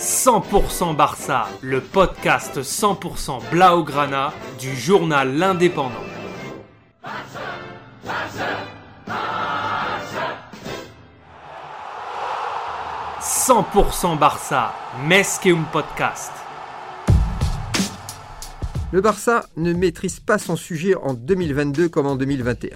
100% Barça, le podcast 100% Blaugrana du journal L'Indépendant. 100% Barça, Mesqueum Podcast. Le Barça ne maîtrise pas son sujet en 2022 comme en 2021.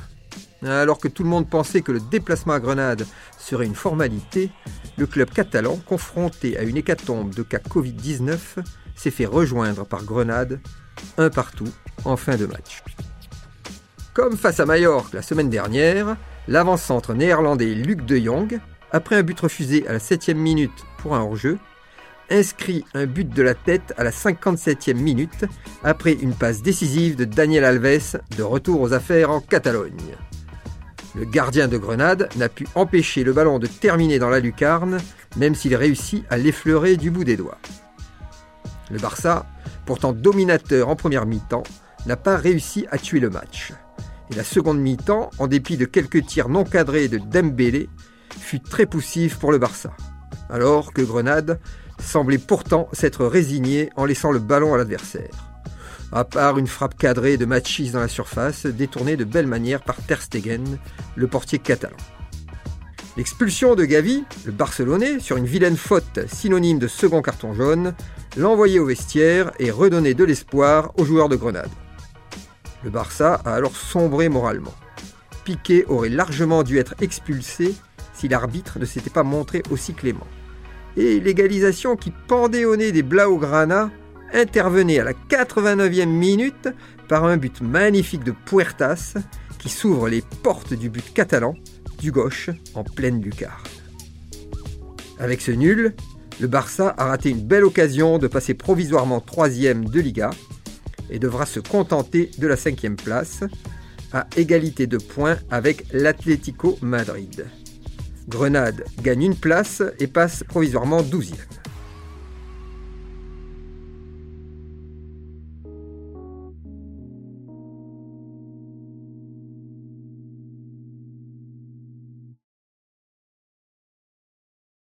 Alors que tout le monde pensait que le déplacement à Grenade serait une formalité, le club catalan, confronté à une hécatombe de cas Covid-19, s'est fait rejoindre par Grenade, un partout, en fin de match. Comme face à Majorque la semaine dernière, l'avant-centre néerlandais Luc de Jong, après un but refusé à la 7 minute pour un hors-jeu, inscrit un but de la tête à la 57e minute après une passe décisive de Daniel Alves de retour aux affaires en Catalogne. Le gardien de Grenade n'a pu empêcher le ballon de terminer dans la lucarne, même s'il réussit à l'effleurer du bout des doigts. Le Barça, pourtant dominateur en première mi-temps, n'a pas réussi à tuer le match. Et la seconde mi-temps, en dépit de quelques tirs non cadrés de Dembélé, fut très poussive pour le Barça. Alors que Grenade semblait pourtant s'être résigné en laissant le ballon à l'adversaire. À part une frappe cadrée de Machis dans la surface, détournée de belle manière par Ter Stegen, le portier catalan. L'expulsion de Gavi, le Barcelonais, sur une vilaine faute synonyme de second carton jaune, l'envoyait au vestiaire et redonnait de l'espoir aux joueurs de Grenade. Le Barça a alors sombré moralement. Piqué aurait largement dû être expulsé si l'arbitre ne s'était pas montré aussi clément et l'égalisation qui pendait au nez des Blaugrana intervenait à la 89e minute par un but magnifique de Puertas qui s'ouvre les portes du but catalan du gauche en pleine lucarne. Avec ce nul, le Barça a raté une belle occasion de passer provisoirement troisième de Liga et devra se contenter de la cinquième place à égalité de points avec l'Atlético Madrid. Grenade gagne une place et passe provisoirement 12e.